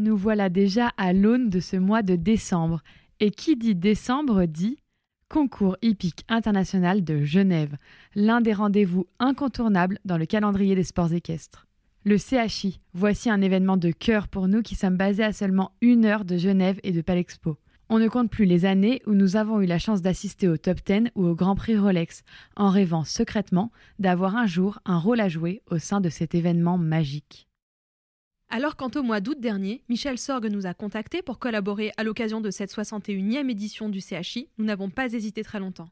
Nous voilà déjà à l'aune de ce mois de décembre. Et qui dit décembre dit Concours hippique international de Genève, l'un des rendez-vous incontournables dans le calendrier des sports équestres. Le CHI, voici un événement de cœur pour nous qui sommes basés à seulement une heure de Genève et de Palexpo. On ne compte plus les années où nous avons eu la chance d'assister au top 10 ou au Grand Prix Rolex, en rêvant secrètement d'avoir un jour un rôle à jouer au sein de cet événement magique. Alors quant au mois d'août dernier, Michel Sorgue nous a contactés pour collaborer à l'occasion de cette 61e édition du CHI, nous n'avons pas hésité très longtemps.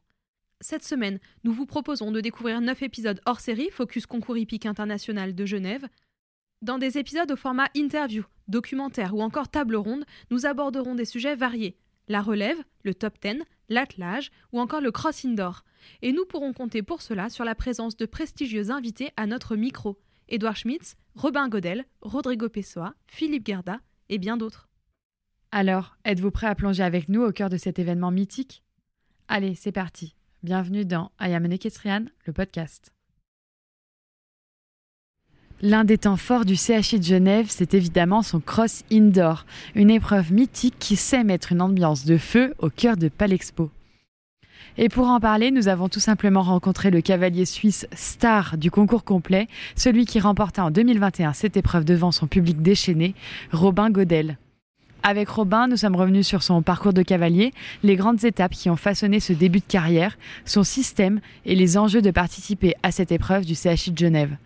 Cette semaine, nous vous proposons de découvrir 9 épisodes hors série Focus Concours hippique international de Genève. Dans des épisodes au format interview, documentaire ou encore table ronde, nous aborderons des sujets variés, la relève, le top 10, l'attelage ou encore le cross indoor. Et nous pourrons compter pour cela sur la présence de prestigieux invités à notre micro. Édouard Schmitz, Robin Godel, Rodrigo Pessoa, Philippe Gerda et bien d'autres. Alors, êtes-vous prêt à plonger avec nous au cœur de cet événement mythique? Allez, c'est parti. Bienvenue dans I Am le podcast. L'un des temps forts du CHI de Genève, c'est évidemment son cross indoor, une épreuve mythique qui sait mettre une ambiance de feu au cœur de Palexpo. Et pour en parler, nous avons tout simplement rencontré le cavalier suisse star du concours complet, celui qui remporta en 2021 cette épreuve devant son public déchaîné, Robin Godel. Avec Robin, nous sommes revenus sur son parcours de cavalier, les grandes étapes qui ont façonné ce début de carrière, son système et les enjeux de participer à cette épreuve du CHI de Genève.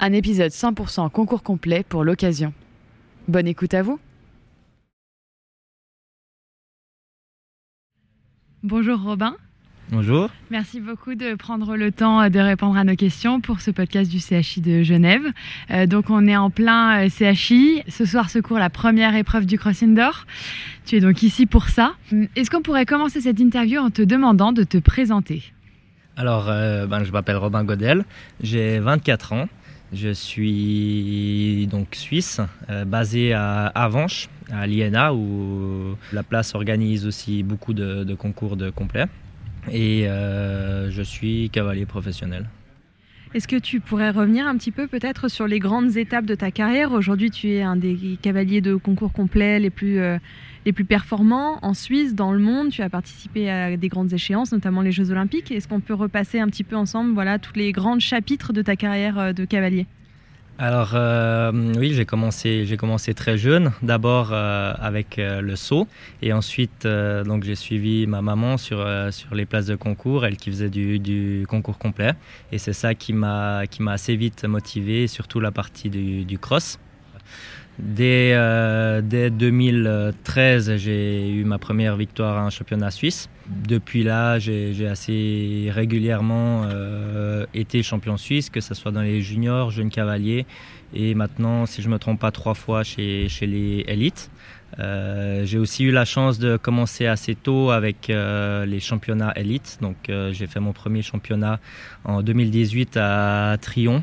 Un épisode 100% concours complet pour l'occasion. Bonne écoute à vous. Bonjour Robin. Bonjour. Merci beaucoup de prendre le temps de répondre à nos questions pour ce podcast du CHI de Genève. Euh, donc on est en plein euh, CHI. Ce soir se court la première épreuve du Cross Indoor. Tu es donc ici pour ça. Est-ce qu'on pourrait commencer cette interview en te demandant de te présenter? Alors, euh, ben, je m'appelle Robin Godel, j'ai 24 ans. Je suis donc suisse, euh, basé à Avanches, à l'INA, où la place organise aussi beaucoup de, concours de complets. Et euh, je suis cavalier professionnel. Est-ce que tu pourrais revenir un petit peu peut-être sur les grandes étapes de ta carrière? Aujourd'hui, tu es un des cavaliers de concours complets les plus, euh, les plus performants en Suisse, dans le monde. Tu as participé à des grandes échéances, notamment les Jeux Olympiques. Est-ce qu'on peut repasser un petit peu ensemble voilà, tous les grands chapitres de ta carrière euh, de cavalier? Alors euh, oui, j'ai commencé, j'ai commencé très jeune, d'abord euh, avec euh, le saut. Et ensuite donc j'ai suivi ma maman sur, les places de concours, elle qui faisait du, concours complet. Et c'est ça qui m'a qui assez vite motivé, surtout la partie du cross. Dès, dès 2013, j'ai eu ma première victoire à un championnat suisse. Depuis là, j'ai assez régulièrement euh, été champion suisse, que ce soit dans les juniors, jeunes cavaliers, et maintenant, si je ne me trompe pas, trois fois chez, les élites. Euh, j'ai aussi eu la chance de commencer assez tôt avec euh, les championnats élites. Donc, j'ai fait mon premier championnat en 2018 à Trion,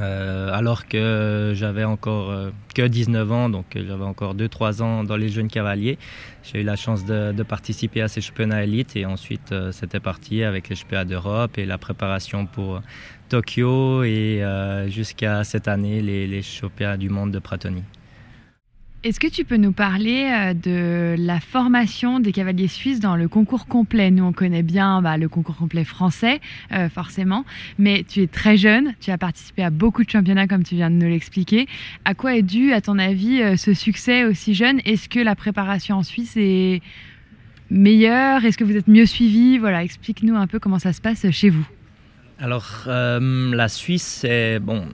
euh, alors que j'avais encore euh, que 19 ans, donc j'avais encore 2-3 ans dans les jeunes cavaliers. J'ai eu la chance de, participer à ces championnats élites et ensuite euh, c'était parti avec les championnats d'Europe et la préparation pour Tokyo et jusqu'à cette année les, les championnats du monde de Pratoni. Est-ce que tu peux nous parler euh, de la formation des cavaliers suisses dans le concours complet? Nous, on connaît bien bah, le concours complet français, euh, forcément, mais tu es très jeune, tu as participé à beaucoup de championnats comme tu viens de nous l'expliquer. À quoi est dû, à ton avis, euh, ce succès aussi jeune? Est-ce que la préparation en Suisse est meilleure? Est-ce que vous êtes mieux suivi? Voilà, explique-nous un peu comment ça se passe chez vous. Alors, euh, la Suisse, c'est, bon,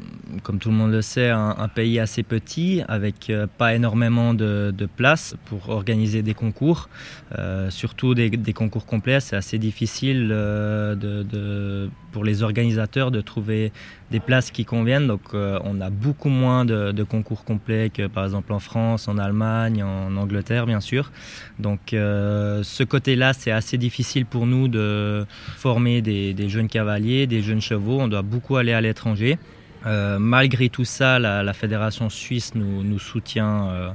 comme tout le monde le sait, un, pays assez petit, avec euh, pas énormément de, de, place pour organiser des concours, euh, surtout des, concours complets. C'est assez difficile pour les organisateurs de trouver des places qui conviennent. Donc, euh, on a beaucoup moins de, concours complets que, par exemple, en France, en Allemagne, en Angleterre, bien sûr. Donc, euh, ce côté-là, c'est assez difficile pour nous de former des jeunes cavaliers, des jeunes chevaux. On doit beaucoup aller à l'étranger. Euh, malgré tout ça, la, fédération suisse nous, soutient euh,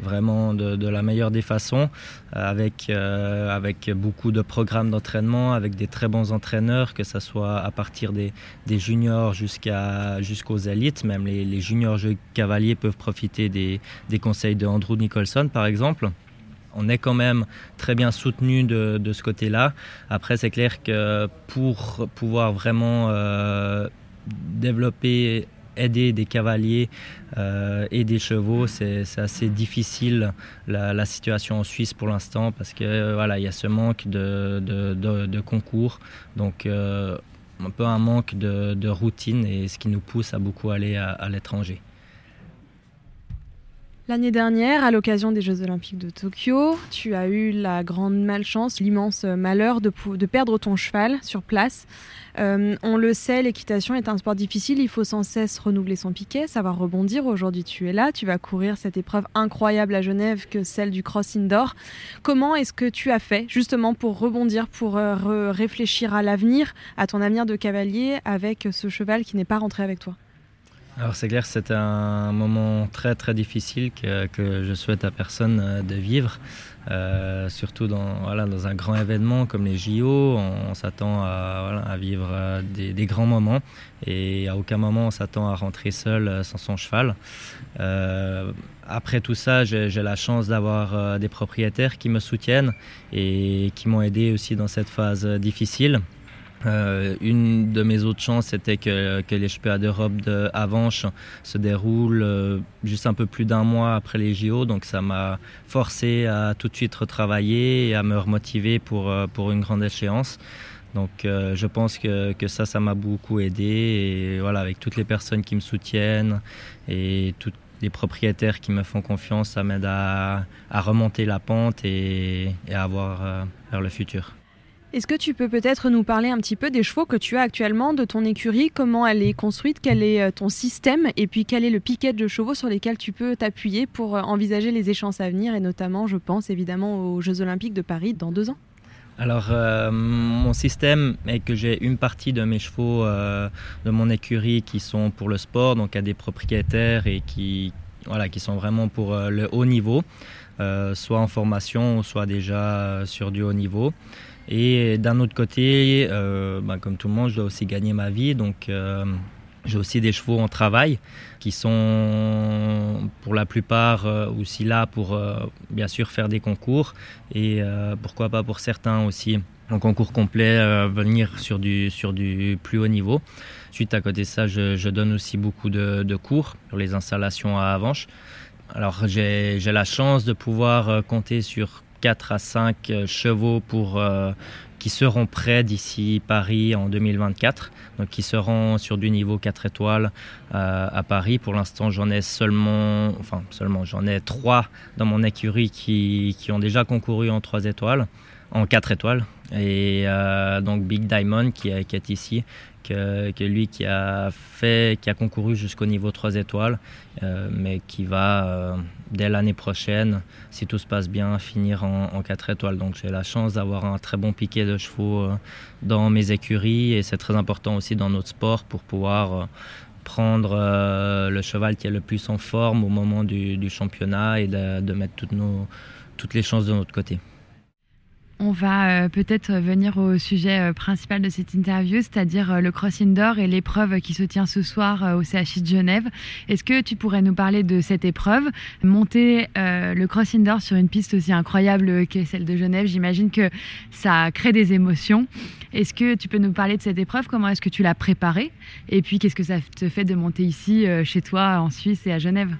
vraiment de, la meilleure des façons, euh, avec, beaucoup de programmes d'entraînement, avec des très bons entraîneurs, que ce soit à partir des, juniors jusqu'aux élites. Même les, juniors cavaliers peuvent profiter des, conseils de Andrew Nicholson, par exemple on est quand même très bien soutenu de, ce côté-là. Après, c'est clair que pour pouvoir vraiment développer, aider des cavaliers euh, et des chevaux, c'est assez difficile la, situation en Suisse pour l'instant parce que euh, voilà, il y a ce manque de, de concours. Donc, euh, un peu un manque de, routine et ce qui nous pousse à beaucoup aller à, à l'étranger. L'année dernière, à l'occasion des Jeux Olympiques de Tokyo, tu as eu la grande malchance, l'immense malheur de, de, perdre ton cheval sur place. Euh, on le sait, l'équitation est un sport difficile, il faut sans cesse renouveler son piquet, savoir rebondir. Aujourd'hui, tu es là, tu vas courir cette épreuve incroyable à Genève que celle du cross indoor. Comment est-ce que tu as fait justement pour rebondir, pour euh, réfléchir à l'avenir, à ton avenir de cavalier avec ce cheval qui n'est pas rentré avec toi? Alors c'est clair c'est un moment très très difficile que, que, je souhaite à personne euh, de vivre, euh, surtout dans, voilà, dans un grand événement comme les JO, on, s'attend à, vivre euh, des, grands moments et à aucun moment on s'attend à rentrer seul sans son cheval. Après tout ça, j'ai la chance d'avoir des propriétaires qui me soutiennent et qui m'ont aidé aussi dans cette phase difficile. Euh, une de mes autres chances, c'était que, que, les championnats d'Europe de Avanche se déroulent euh, juste un peu plus d'un mois après les JO, donc ça m'a forcé à tout de suite retravailler et à me remotiver pour, euh, pour une grande échéance. Donc euh, je pense que, que ça, ça m'a beaucoup aidé et voilà, avec toutes les personnes qui me soutiennent et toutes les propriétaires qui me font confiance, ça m'aide à, à, remonter la pente et, et à voir euh, vers le futur. Est-ce que tu peux peut-être nous parler un petit peu des chevaux que tu as actuellement, de ton écurie, comment elle est construite, quel est ton système et puis quel est le piquet de chevaux sur lesquels tu peux t'appuyer pour envisager les échéances à venir et notamment, je pense évidemment aux Jeux Olympiques de Paris dans deux ans? Alors, euh, mon système est que j'ai une partie de mes chevaux euh, de mon écurie qui sont pour le sport, donc à des propriétaires et qui, sont vraiment pour euh, le haut niveau, euh, soit en formation, soit déjà sur du haut niveau. Et d'un autre côté, euh, bah, comme tout le monde, je dois aussi gagner ma vie. Donc, euh, j'ai aussi des chevaux en travail qui sont pour la plupart euh, aussi là pour bien sûr faire des concours et pourquoi pas pour certains aussi en concours complet venir sur du, sur du plus haut niveau. Suite à côté de ça, je, je donne aussi beaucoup de, de cours sur les installations à Avanche. Alors j'ai la chance de pouvoir compter sur 4 à 5 chevaux pour, euh, qui seront prêts d'ici Paris en 2024, donc qui seront sur du niveau 4 étoiles euh, à Paris. Pour l'instant, j'en ai seulement, enfin seulement, j'en ai 3 dans mon écurie qui, qui, ont déjà concouru en 3 étoiles, en 4 étoiles. Et euh, donc Big Diamond qui est, ici, que, lui qui a fait, qui a concouru jusqu'au niveau 3 étoiles, euh, mais qui va euh, dès l'année prochaine, si tout se passe bien, finir en, en 4 étoiles. Donc j'ai la chance d'avoir un très bon piquet de chevaux euh, dans mes écuries et c'est très important aussi dans notre sport pour pouvoir euh, prendre euh, le cheval qui est le plus en forme au moment du, championnat et de, de mettre toutes, nos, toutes les chances de notre côté. On va euh, peut-être venir au sujet euh, principal de cette interview, c'est-à-dire euh, le cross indoor et l'épreuve qui se tient ce soir au CHI de Genève. Est-ce que tu pourrais nous parler de cette épreuve? Monter le cross indoor sur une piste aussi incroyable que celle de Genève, j'imagine que ça crée des émotions. Est-ce que tu peux nous parler de cette épreuve? Comment est-ce que tu l'as préparée? Et puis, qu'est-ce que ça te fait de monter ici, chez toi, en Suisse et à Genève?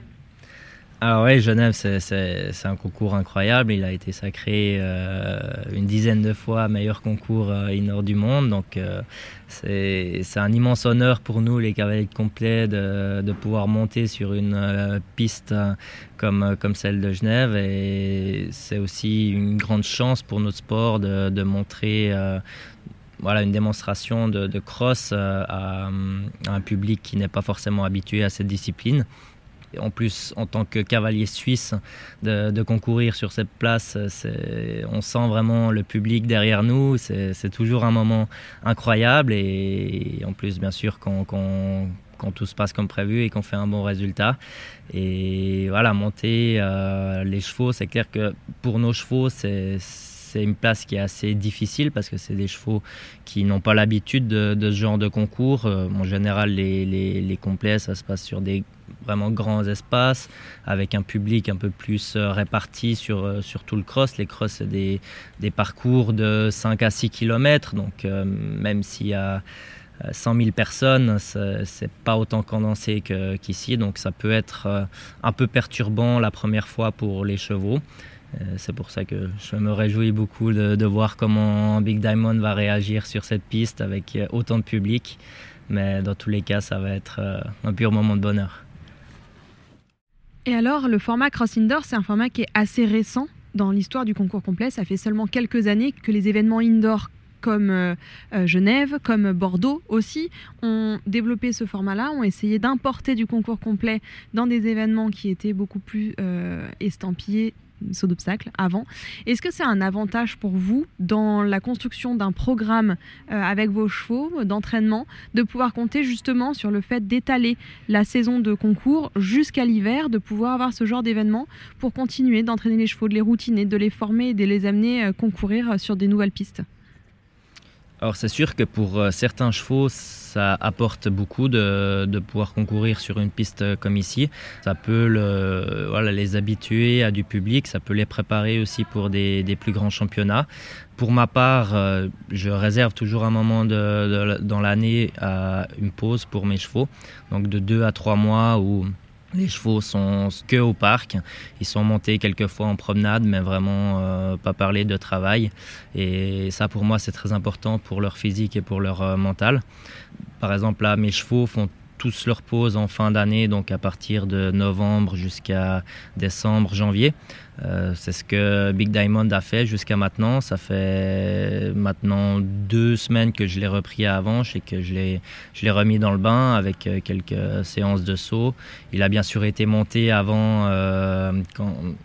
Alors oui, Genève, c'est un concours incroyable. Il a été sacré euh, une dizaine de fois meilleur concours euh, indoor du monde. Donc euh, c'est un immense honneur pour nous, les cavaliers de complet, de, de, pouvoir monter sur une euh, piste comme, comme celle de Genève. Et c'est aussi une grande chance pour notre sport de, de montrer voilà, une démonstration de, cross à, un public qui n'est pas forcément habitué à cette discipline en plus, en tant que cavalier suisse, de, concourir sur cette place, on sent vraiment le public derrière nous. C'est toujours un moment incroyable. Et, en plus, bien sûr, quand, tout se passe comme prévu et qu'on fait un bon résultat. Et voilà, monter euh, les chevaux, c'est clair que pour nos chevaux, c'est c'est une place qui est assez difficile parce que c'est des chevaux qui n'ont pas l'habitude de, ce genre de concours. Euh, en général, les, les, complets, ça se passe sur des vraiment grands espaces, avec un public un peu plus euh, réparti sur, euh, sur tout le cross. Les cross, c'est des, parcours de 5 à 6 km, donc même s'il y a 100 000 personnes, c'est pas autant condensé qu'ici, donc ça peut être un peu perturbant la première fois pour les chevaux. C'est pour ça que je me réjouis beaucoup de, voir comment Big Diamond va réagir sur cette piste avec autant de public. Mais dans tous les cas, ça va être un pur moment de bonheur. Et alors, le format Cross Indoor, c'est un format qui est assez récent dans l'histoire du concours complet. Ça fait seulement quelques années que les événements indoor comme euh, euh, Genève, comme Bordeaux aussi, ont développé ce format-là, ont essayé d'importer du concours complet dans des événements qui étaient beaucoup plus euh, estampillés saut d'obstacle avant. Est-ce que c'est un avantage pour vous dans la construction d'un programme euh, avec vos chevaux d'entraînement de pouvoir compter justement sur le fait d'étaler la saison de concours jusqu'à l'hiver, de pouvoir avoir ce genre d'événement pour continuer d'entraîner les chevaux, de les routiner, de les former et de les amener euh, concourir sur des nouvelles pistes? Alors c'est sûr que pour euh, certains chevaux, ça apporte beaucoup de, pouvoir concourir sur une piste comme ici. Ça peut les habituer à du public, ça peut les préparer aussi pour des, plus grands championnats. Pour ma part, euh, je réserve toujours un moment dans l'année à une pause pour mes chevaux, donc de deux à trois mois où les chevaux sont que au parc. Ils sont montés quelquefois en promenade, mais vraiment euh, pas parler de travail. Et ça, pour moi, c'est très important pour leur physique et pour leur euh, mental. Par exemple, là, mes chevaux font tous leur pause en fin d'année, donc à partir de novembre jusqu'à décembre, janvier. Euh, c'est ce que Big Diamond a fait jusqu'à maintenant. Ça fait maintenant deux semaines que je l'ai repris à Avanche et que je l'ai, remis dans le bain avec euh, quelques séances de saut. Il a bien sûr été monté avant euh,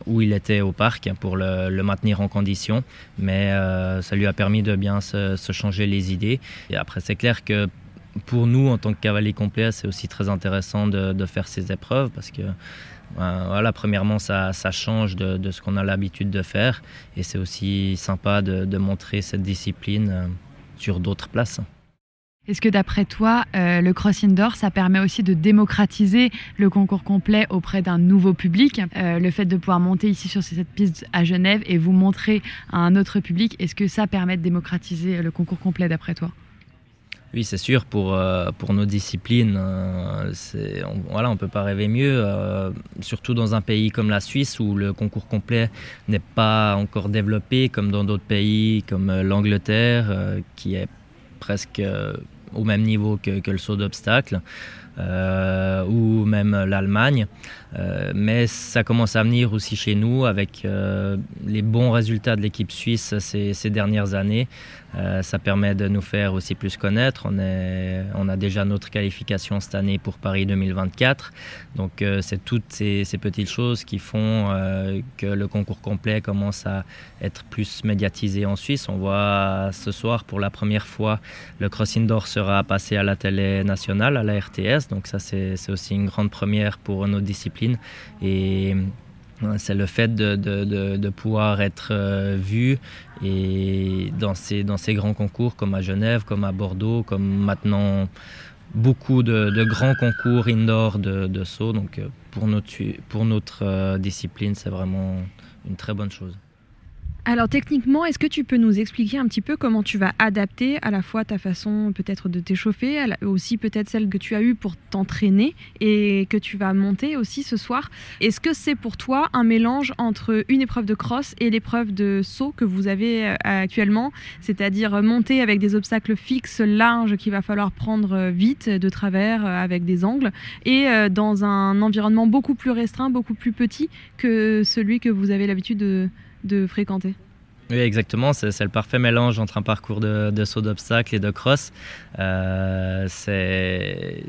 où il était au parc pour le, maintenir en condition, mais ça lui a permis de bien se, se changer les idées. Et après, c'est clair que pour nous, en tant que cavalier complet, c'est aussi très intéressant de, faire ces épreuves parce que, euh, voilà, premièrement, ça, change de, ce qu'on a l'habitude de faire et c'est aussi sympa de, de, montrer cette discipline euh, sur d'autres places. Est-ce que d'après toi, euh, le cross indoor, ça permet aussi de démocratiser le concours complet auprès d'un nouveau public? Euh, Le fait de pouvoir monter ici sur cette piste à Genève et vous montrer à un autre public, est-ce que ça permet de démocratiser le concours complet d'après toi? Oui, c'est sûr, pour, euh, nos disciplines, euh, on, voilà, peut pas rêver mieux, euh, surtout dans un pays comme la Suisse où le concours complet n'est pas encore développé comme dans d'autres pays comme l'Angleterre, qui est presque au même niveau que, que le saut d'obstacle. Euh, ou même l'Allemagne. Euh, mais ça commence à venir aussi chez nous avec euh, les bons résultats de l'équipe suisse ces, dernières années. Ça permet de nous faire aussi plus connaître. On, a déjà notre qualification cette année pour Paris 2024. Donc c'est toutes ces, ces, petites choses qui font que le concours complet commence à être plus médiatisé en Suisse. On voit ce soir pour la première fois le cross indoor sera passé à la télé nationale, à la RTS. Donc ça c'est aussi une grande première pour nos disciplines. Et C'est le fait de, pouvoir être euh, vu et dans ces, dans ces grands concours comme à Genève, comme à Bordeaux, comme maintenant beaucoup de, grands concours indoor de, saut. Donc euh, pour notre, pour notre euh, discipline, c'est vraiment une très bonne chose. Alors techniquement, est-ce que tu peux nous expliquer un petit peu comment tu vas adapter à la fois ta façon peut-être de t'échauffer, aussi peut-être celle que tu as eue pour t'entraîner et que tu vas monter aussi ce soir? Est-ce que c'est pour toi un mélange entre une épreuve de cross et l'épreuve de saut que vous avez euh, actuellement, c'est-à-dire monter avec des obstacles fixes, larges qu'il va falloir prendre vite de travers euh, avec des angles et euh, dans un environnement beaucoup plus restreint, beaucoup plus petit que celui que vous avez l'habitude de de fréquenter. Oui, exactement. C'est le parfait mélange entre un parcours de, de saut d'obstacles et de cross. Euh, c'est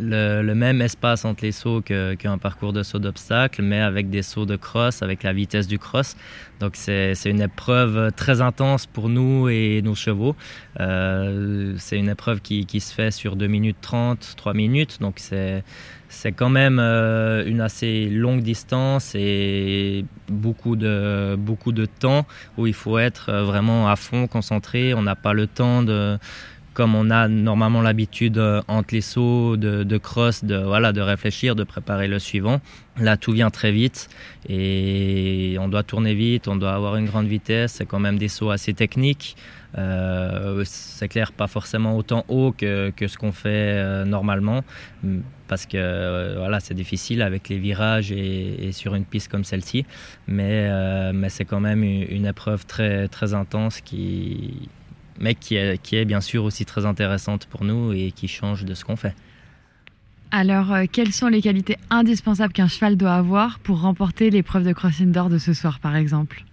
le, même espace entre les sauts qu'un qu parcours de saut d'obstacles, mais avec des sauts de cross, avec la vitesse du cross. Donc c'est une épreuve très intense pour nous et nos chevaux. Euh, c'est une épreuve qui, qui, se fait sur 2 minutes 30, 3 minutes. Donc c'est c'est quand même euh, une assez longue distance et beaucoup de, beaucoup de temps où il faut être euh, vraiment à fond, concentré. On n'a pas le temps de, comme on a normalement l'habitude euh, entre les sauts de, cross, de, voilà, de réfléchir, de préparer le suivant. Là, tout vient très vite et on doit tourner vite, on doit avoir une grande vitesse. C'est quand même des sauts assez techniques. Euh, c'est clair, pas forcément autant haut que, que ce qu'on fait euh, normalement, parce que voilà, c'est difficile avec les virages et, sur une piste comme celle-ci, mais, mais c'est quand même une, une, épreuve très, très intense qui, mais qui est, bien sûr aussi très intéressante pour nous et qui change de ce qu'on fait. Alors, euh, quelles sont les qualités indispensables qu'un cheval doit avoir pour remporter l'épreuve de crossing d'or de ce soir, par exemple?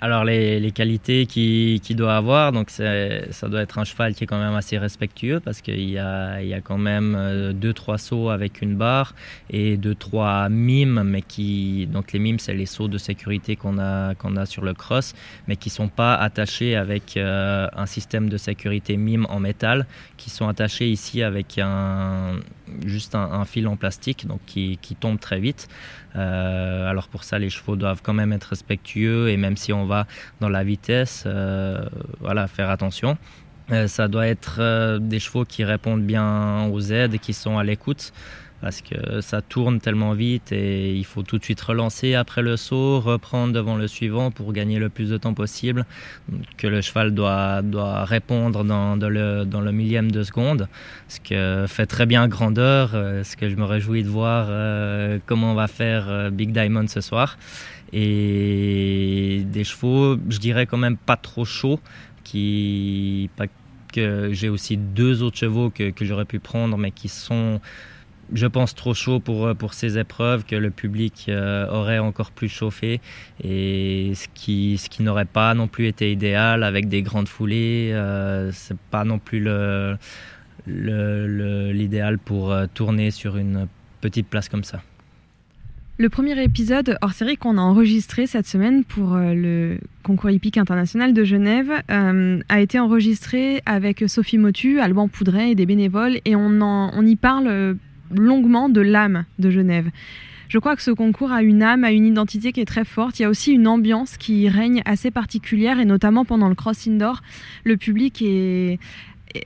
Alors les, les qualités qu'il qui doit avoir, donc ça doit être un cheval qui est quand même assez respectueux parce qu'il y a, y a quand même euh, deux trois sauts avec une barre et deux trois mimes, mais qui donc les mimes c'est les sauts de sécurité qu'on a qu'on a sur le cross, mais qui sont pas attachés avec euh, un système de sécurité mime en métal, qui sont attachés ici avec un juste un, un fil en plastique donc qui, qui tombe très vite. Euh, alors pour ça, les chevaux doivent quand même être respectueux et même si on va dans la vitesse, euh, voilà, faire attention. Euh, ça doit être euh, des chevaux qui répondent bien aux aides qui sont à l'écoute parce que ça tourne tellement vite et il faut tout de suite relancer après le saut, reprendre devant le suivant pour gagner le plus de temps possible, que le cheval doit, doit répondre dans, le, dans le millième de seconde, ce que fait très bien grandeur, ce que je me réjouis de voir comment on va faire Big Diamond ce soir. Et des chevaux, je dirais quand même pas trop chauds, qui, que j'ai aussi deux autres chevaux que, que j'aurais pu prendre, mais qui sont je pense, trop chaud pour, euh, pour ces épreuves, que le public euh, aurait encore plus chauffé, et ce qui, ce qui n'aurait pas non plus été idéal avec des grandes foulées. Euh, c'est pas non plus le, l'idéal pour euh, tourner sur une petite place comme ça. Le premier épisode hors série qu'on a enregistré cette semaine pour euh, le concours hippique international de Genève euh, a été enregistré avec Sophie Motu, Alban Poudret et des bénévoles et on, on y parle longuement de l'âme de Genève. Je crois que ce concours a une âme, a une identité qui est très forte. Il y a aussi une ambiance qui règne assez particulière et notamment pendant le cross indoor, le public est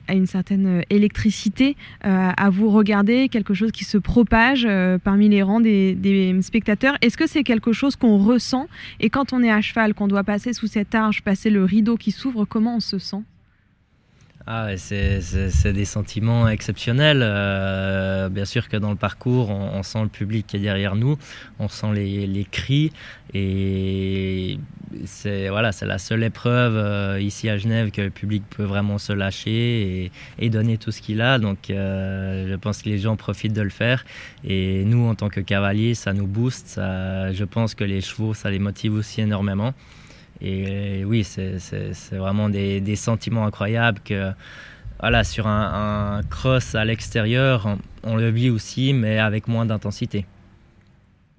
a une certaine électricité euh, à vous regarder, quelque chose qui se propage euh, parmi les rangs des, des spectateurs. Est-ce que c'est quelque chose qu'on ressent? Et quand on est à cheval, qu'on doit passer sous cette arche, passer le rideau qui s'ouvre, comment on se sent? Ah, c'est des sentiments exceptionnels. Euh, bien sûr que dans le parcours, on, sent le public qui est derrière nous, on sent les, cris et c'est voilà, la seule épreuve euh, ici à Genève que le public peut vraiment se lâcher et, donner tout ce qu'il a. Donc, euh, je pense que les gens profitent de le faire et nous, en tant que cavaliers, ça nous booste. Je pense que les chevaux, ça les motive aussi énormément. Et oui, c'est vraiment des, des, sentiments incroyables que voilà, sur un, un cross à l'extérieur, on, on, le vit aussi, mais avec moins d'intensité.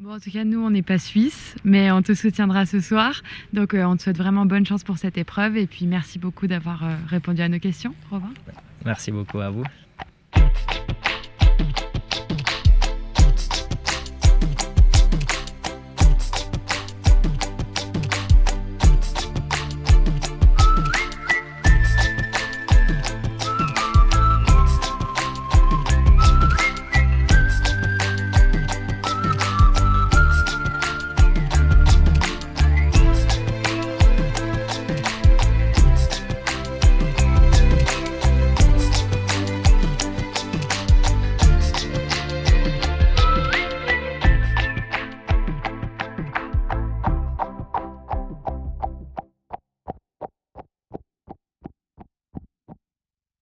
Bon, en tout cas, nous, on n'est pas suisse, mais on te soutiendra ce soir. Donc, euh, on te souhaite vraiment bonne chance pour cette épreuve. Et puis, merci beaucoup d'avoir euh, répondu à nos questions, Robin. Merci beaucoup à vous.